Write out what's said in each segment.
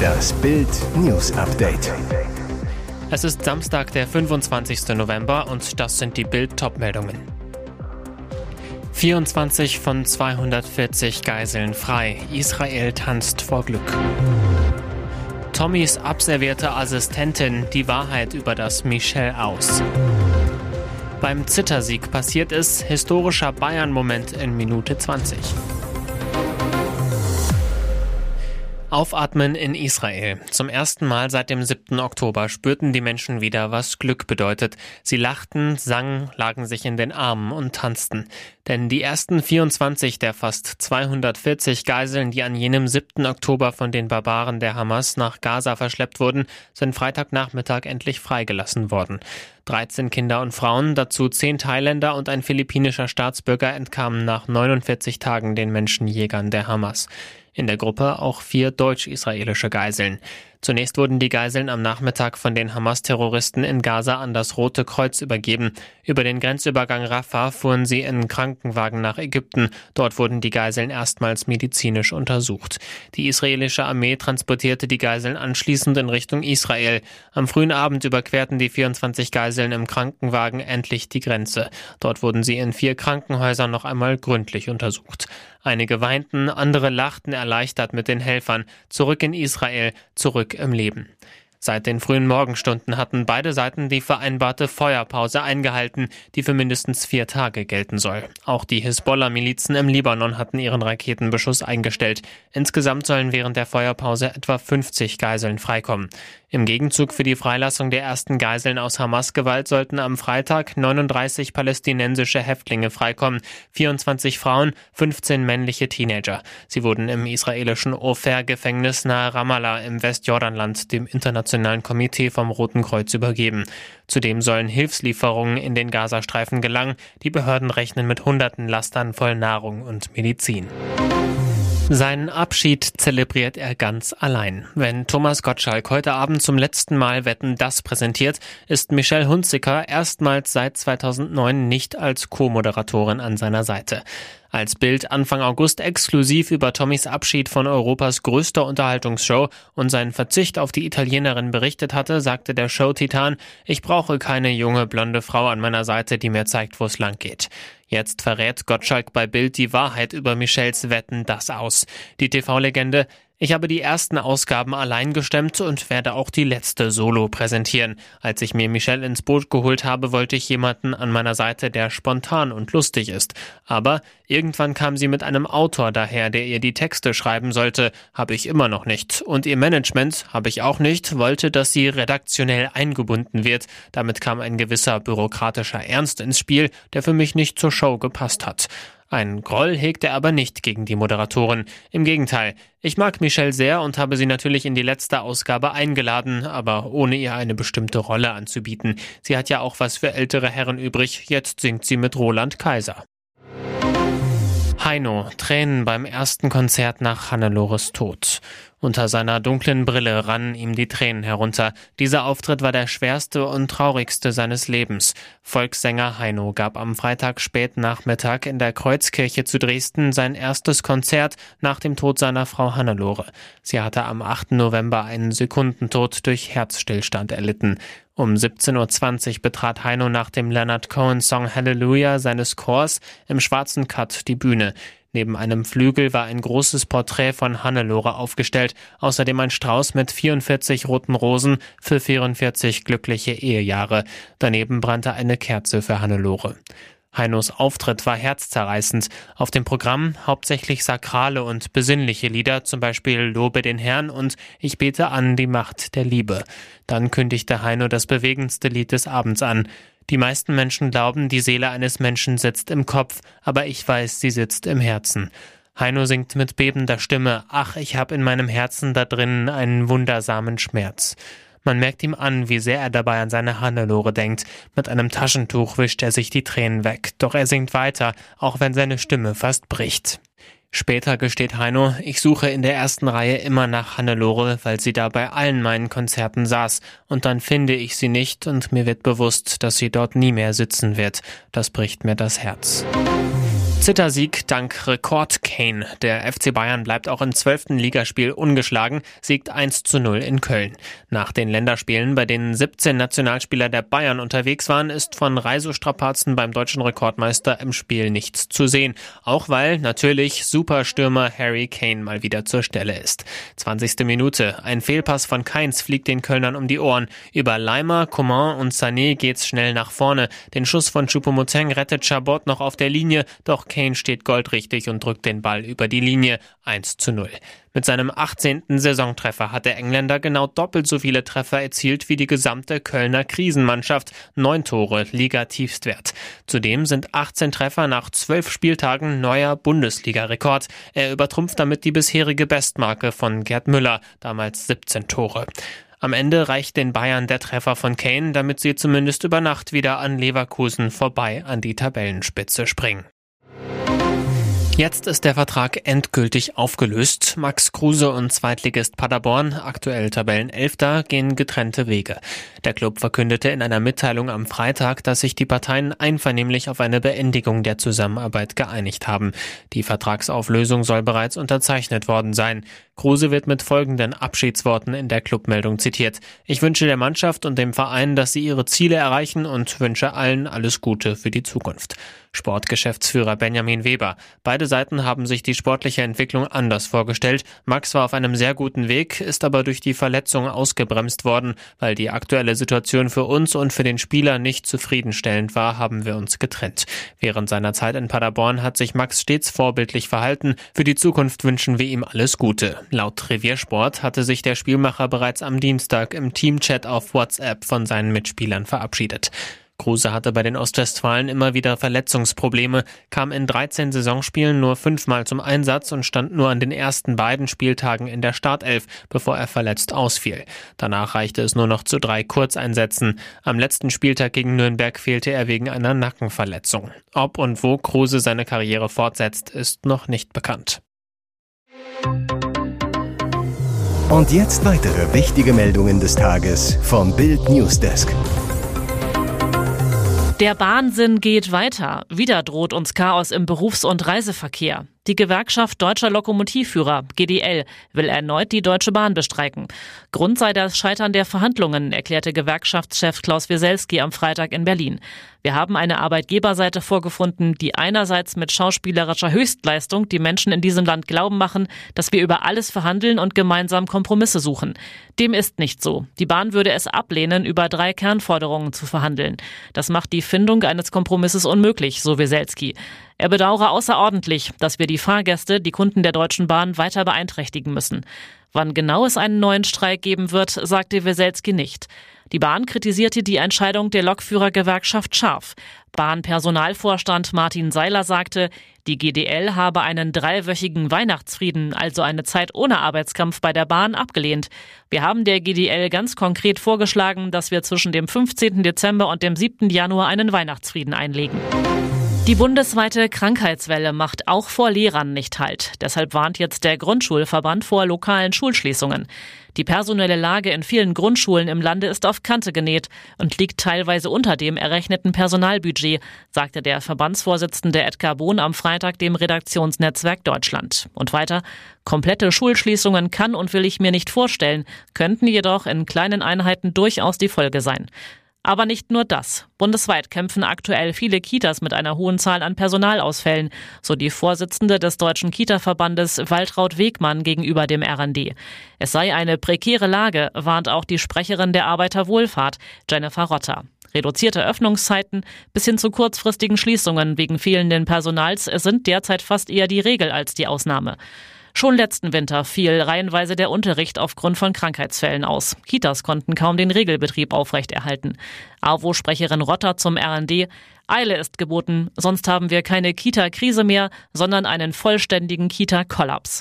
Das Bild News Update. Es ist Samstag, der 25. November und das sind die Bild Topmeldungen. 24 von 240 Geiseln frei. Israel tanzt vor Glück. Tommys abservierte Assistentin die Wahrheit über das Michel aus. Beim Zittersieg passiert es, historischer Bayern-Moment in Minute 20. Aufatmen in Israel. Zum ersten Mal seit dem 7. Oktober spürten die Menschen wieder, was Glück bedeutet. Sie lachten, sangen, lagen sich in den Armen und tanzten. Denn die ersten 24 der fast 240 Geiseln, die an jenem 7. Oktober von den Barbaren der Hamas nach Gaza verschleppt wurden, sind Freitagnachmittag endlich freigelassen worden. 13 Kinder und Frauen, dazu 10 Thailänder und ein philippinischer Staatsbürger entkamen nach 49 Tagen den Menschenjägern der Hamas. In der Gruppe auch vier deutsch-israelische Geiseln. Zunächst wurden die Geiseln am Nachmittag von den Hamas-Terroristen in Gaza an das Rote Kreuz übergeben. Über den Grenzübergang Rafah fuhren sie in Krankenwagen nach Ägypten. Dort wurden die Geiseln erstmals medizinisch untersucht. Die israelische Armee transportierte die Geiseln anschließend in Richtung Israel. Am frühen Abend überquerten die 24 Geiseln im Krankenwagen endlich die Grenze. Dort wurden sie in vier Krankenhäusern noch einmal gründlich untersucht. Einige weinten, andere lachten erleichtert mit den Helfern. Zurück in Israel, zurück im Leben. Seit den frühen Morgenstunden hatten beide Seiten die vereinbarte Feuerpause eingehalten, die für mindestens vier Tage gelten soll. Auch die Hisbollah-Milizen im Libanon hatten ihren Raketenbeschuss eingestellt. Insgesamt sollen während der Feuerpause etwa 50 Geiseln freikommen. Im Gegenzug für die Freilassung der ersten Geiseln aus Hamas-Gewalt sollten am Freitag 39 palästinensische Häftlinge freikommen, 24 Frauen, 15 männliche Teenager. Sie wurden im israelischen Ofer-Gefängnis nahe Ramallah im Westjordanland dem Internationalen Komitee vom Roten Kreuz übergeben. Zudem sollen Hilfslieferungen in den Gazastreifen gelangen. Die Behörden rechnen mit hunderten Lastern voll Nahrung und Medizin. Seinen Abschied zelebriert er ganz allein. Wenn Thomas Gottschalk heute Abend zum letzten Mal Wetten das präsentiert, ist Michelle Hunziker erstmals seit 2009 nicht als Co-Moderatorin an seiner Seite. Als Bild Anfang August exklusiv über Tommys Abschied von Europas größter Unterhaltungsshow und seinen Verzicht auf die Italienerin berichtet hatte, sagte der Show-Titan, ich brauche keine junge blonde Frau an meiner Seite, die mir zeigt, wo es lang geht. Jetzt verrät Gottschalk bei Bild die Wahrheit über Michels Wetten das aus. Die TV-Legende ich habe die ersten Ausgaben allein gestemmt und werde auch die letzte solo präsentieren. Als ich mir Michelle ins Boot geholt habe, wollte ich jemanden an meiner Seite, der spontan und lustig ist. Aber irgendwann kam sie mit einem Autor daher, der ihr die Texte schreiben sollte. Habe ich immer noch nicht. Und ihr Management, habe ich auch nicht, wollte, dass sie redaktionell eingebunden wird. Damit kam ein gewisser bürokratischer Ernst ins Spiel, der für mich nicht zur Show gepasst hat. Ein Groll hegt er aber nicht gegen die Moderatorin. Im Gegenteil, ich mag Michelle sehr und habe sie natürlich in die letzte Ausgabe eingeladen, aber ohne ihr eine bestimmte Rolle anzubieten. Sie hat ja auch was für ältere Herren übrig, jetzt singt sie mit Roland Kaiser. Heino, Tränen beim ersten Konzert nach Hannelores Tod. Unter seiner dunklen Brille rannen ihm die Tränen herunter. Dieser Auftritt war der schwerste und traurigste seines Lebens. Volkssänger Heino gab am Freitag spät Nachmittag in der Kreuzkirche zu Dresden sein erstes Konzert nach dem Tod seiner Frau Hannelore. Sie hatte am 8. November einen Sekundentod durch Herzstillstand erlitten. Um 17.20 Uhr betrat Heino nach dem Leonard Cohen Song Hallelujah seines Chors im schwarzen Cut die Bühne. Neben einem Flügel war ein großes Porträt von Hannelore aufgestellt, außerdem ein Strauß mit 44 roten Rosen für 44 glückliche Ehejahre. Daneben brannte eine Kerze für Hannelore. Heinos Auftritt war herzzerreißend. Auf dem Programm hauptsächlich sakrale und besinnliche Lieder, zum Beispiel Lobe den Herrn und Ich bete an die Macht der Liebe. Dann kündigte Heino das bewegendste Lied des Abends an. Die meisten Menschen glauben, die Seele eines Menschen sitzt im Kopf, aber ich weiß, sie sitzt im Herzen. Heino singt mit bebender Stimme, ach, ich hab in meinem Herzen da drinnen einen wundersamen Schmerz. Man merkt ihm an, wie sehr er dabei an seine Hannelore denkt. Mit einem Taschentuch wischt er sich die Tränen weg, doch er singt weiter, auch wenn seine Stimme fast bricht. Später gesteht Heino, ich suche in der ersten Reihe immer nach Hannelore, weil sie da bei allen meinen Konzerten saß, und dann finde ich sie nicht und mir wird bewusst, dass sie dort nie mehr sitzen wird. Das bricht mir das Herz. Zittersieg dank Rekord Kane. Der FC Bayern bleibt auch im zwölften Ligaspiel ungeschlagen, siegt 1 zu 0 in Köln. Nach den Länderspielen, bei denen 17 Nationalspieler der Bayern unterwegs waren, ist von Reisestrapazen beim deutschen Rekordmeister im Spiel nichts zu sehen. Auch weil natürlich Superstürmer Harry Kane mal wieder zur Stelle ist. 20. Minute. Ein Fehlpass von Keins fliegt den Kölnern um die Ohren. Über Leimer, Coman und Sané geht's schnell nach vorne. Den Schuss von Choupo-Moting rettet Chabot noch auf der Linie, doch Kane steht goldrichtig und drückt den Ball über die Linie 1 zu 0. Mit seinem 18. Saisontreffer hat der Engländer genau doppelt so viele Treffer erzielt wie die gesamte Kölner Krisenmannschaft. Neun Tore, Liga-Tiefstwert. Zudem sind 18 Treffer nach zwölf Spieltagen neuer Bundesliga-Rekord. Er übertrumpft damit die bisherige Bestmarke von Gerd Müller, damals 17 Tore. Am Ende reicht den Bayern der Treffer von Kane, damit sie zumindest über Nacht wieder an Leverkusen vorbei an die Tabellenspitze springen. Jetzt ist der Vertrag endgültig aufgelöst. Max Kruse und Zweitligist Paderborn, aktuell Tabellenelfter, gehen getrennte Wege. Der Club verkündete in einer Mitteilung am Freitag, dass sich die Parteien einvernehmlich auf eine Beendigung der Zusammenarbeit geeinigt haben. Die Vertragsauflösung soll bereits unterzeichnet worden sein. Kruse wird mit folgenden Abschiedsworten in der Clubmeldung zitiert. Ich wünsche der Mannschaft und dem Verein, dass sie ihre Ziele erreichen und wünsche allen alles Gute für die Zukunft. Sportgeschäftsführer Benjamin Weber. Beide Seiten haben sich die sportliche Entwicklung anders vorgestellt. Max war auf einem sehr guten Weg, ist aber durch die Verletzung ausgebremst worden. Weil die aktuelle Situation für uns und für den Spieler nicht zufriedenstellend war, haben wir uns getrennt. Während seiner Zeit in Paderborn hat sich Max stets vorbildlich verhalten. Für die Zukunft wünschen wir ihm alles Gute. Laut Reviersport hatte sich der Spielmacher bereits am Dienstag im Teamchat auf WhatsApp von seinen Mitspielern verabschiedet. Kruse hatte bei den Ostwestfalen immer wieder Verletzungsprobleme, kam in 13 Saisonspielen nur fünfmal zum Einsatz und stand nur an den ersten beiden Spieltagen in der Startelf, bevor er verletzt ausfiel. Danach reichte es nur noch zu drei Kurzeinsätzen. Am letzten Spieltag gegen Nürnberg fehlte er wegen einer Nackenverletzung. Ob und wo Kruse seine Karriere fortsetzt, ist noch nicht bekannt. Und jetzt weitere wichtige Meldungen des Tages vom Bild Newsdesk. Der Bahnsinn geht weiter. Wieder droht uns Chaos im Berufs- und Reiseverkehr. Die Gewerkschaft Deutscher Lokomotivführer, GDL, will erneut die Deutsche Bahn bestreiken. Grund sei das Scheitern der Verhandlungen, erklärte Gewerkschaftschef Klaus Wieselski am Freitag in Berlin. Wir haben eine Arbeitgeberseite vorgefunden, die einerseits mit schauspielerischer Höchstleistung die Menschen in diesem Land glauben machen, dass wir über alles verhandeln und gemeinsam Kompromisse suchen. Dem ist nicht so. Die Bahn würde es ablehnen, über drei Kernforderungen zu verhandeln. Das macht die Findung eines Kompromisses unmöglich, so Wieselski. Er bedauere außerordentlich, dass wir die Fahrgäste, die Kunden der Deutschen Bahn weiter beeinträchtigen müssen. Wann genau es einen neuen Streik geben wird, sagte Weselski nicht. Die Bahn kritisierte die Entscheidung der Lokführergewerkschaft scharf. Bahnpersonalvorstand Martin Seiler sagte, die GDL habe einen dreiwöchigen Weihnachtsfrieden, also eine Zeit ohne Arbeitskampf bei der Bahn, abgelehnt. Wir haben der GDL ganz konkret vorgeschlagen, dass wir zwischen dem 15. Dezember und dem 7. Januar einen Weihnachtsfrieden einlegen. Die bundesweite Krankheitswelle macht auch vor Lehrern nicht Halt. Deshalb warnt jetzt der Grundschulverband vor lokalen Schulschließungen. Die personelle Lage in vielen Grundschulen im Lande ist auf Kante genäht und liegt teilweise unter dem errechneten Personalbudget, sagte der Verbandsvorsitzende Edgar Bohn am Freitag dem Redaktionsnetzwerk Deutschland. Und weiter, komplette Schulschließungen kann und will ich mir nicht vorstellen, könnten jedoch in kleinen Einheiten durchaus die Folge sein. Aber nicht nur das. Bundesweit kämpfen aktuell viele Kitas mit einer hohen Zahl an Personalausfällen, so die Vorsitzende des Deutschen Kita-Verbandes Waltraud Wegmann gegenüber dem RND. Es sei eine prekäre Lage, warnt auch die Sprecherin der Arbeiterwohlfahrt, Jennifer Rotter. Reduzierte Öffnungszeiten bis hin zu kurzfristigen Schließungen wegen fehlenden Personals sind derzeit fast eher die Regel als die Ausnahme. Schon letzten Winter fiel reihenweise der Unterricht aufgrund von Krankheitsfällen aus. Kitas konnten kaum den Regelbetrieb aufrechterhalten. AWO-Sprecherin Rotter zum RND. Eile ist geboten, sonst haben wir keine Kita-Krise mehr, sondern einen vollständigen Kita-Kollaps.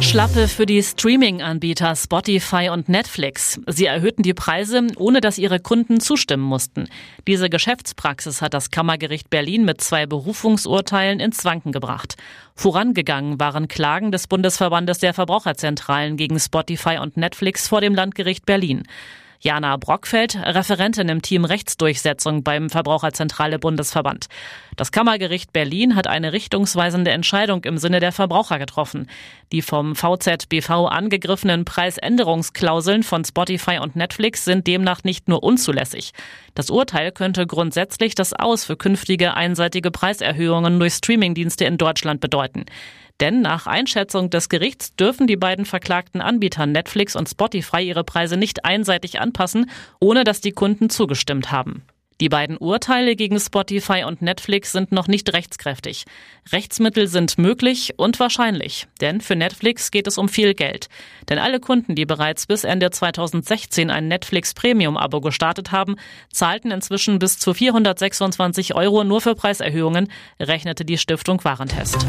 Schlappe für die Streaming-Anbieter Spotify und Netflix. Sie erhöhten die Preise, ohne dass ihre Kunden zustimmen mussten. Diese Geschäftspraxis hat das Kammergericht Berlin mit zwei Berufungsurteilen ins Wanken gebracht. Vorangegangen waren Klagen des Bundesverbandes der Verbraucherzentralen gegen Spotify und Netflix vor dem Landgericht Berlin. Jana Brockfeld, Referentin im Team Rechtsdurchsetzung beim Verbraucherzentrale Bundesverband. Das Kammergericht Berlin hat eine richtungsweisende Entscheidung im Sinne der Verbraucher getroffen. Die vom VZBV angegriffenen Preisänderungsklauseln von Spotify und Netflix sind demnach nicht nur unzulässig. Das Urteil könnte grundsätzlich das Aus für künftige einseitige Preiserhöhungen durch Streamingdienste in Deutschland bedeuten. Denn nach Einschätzung des Gerichts dürfen die beiden verklagten Anbieter Netflix und Spotify ihre Preise nicht einseitig anpassen, ohne dass die Kunden zugestimmt haben. Die beiden Urteile gegen Spotify und Netflix sind noch nicht rechtskräftig. Rechtsmittel sind möglich und wahrscheinlich, denn für Netflix geht es um viel Geld. Denn alle Kunden, die bereits bis Ende 2016 ein Netflix Premium-Abo gestartet haben, zahlten inzwischen bis zu 426 Euro nur für Preiserhöhungen, rechnete die Stiftung Warentest.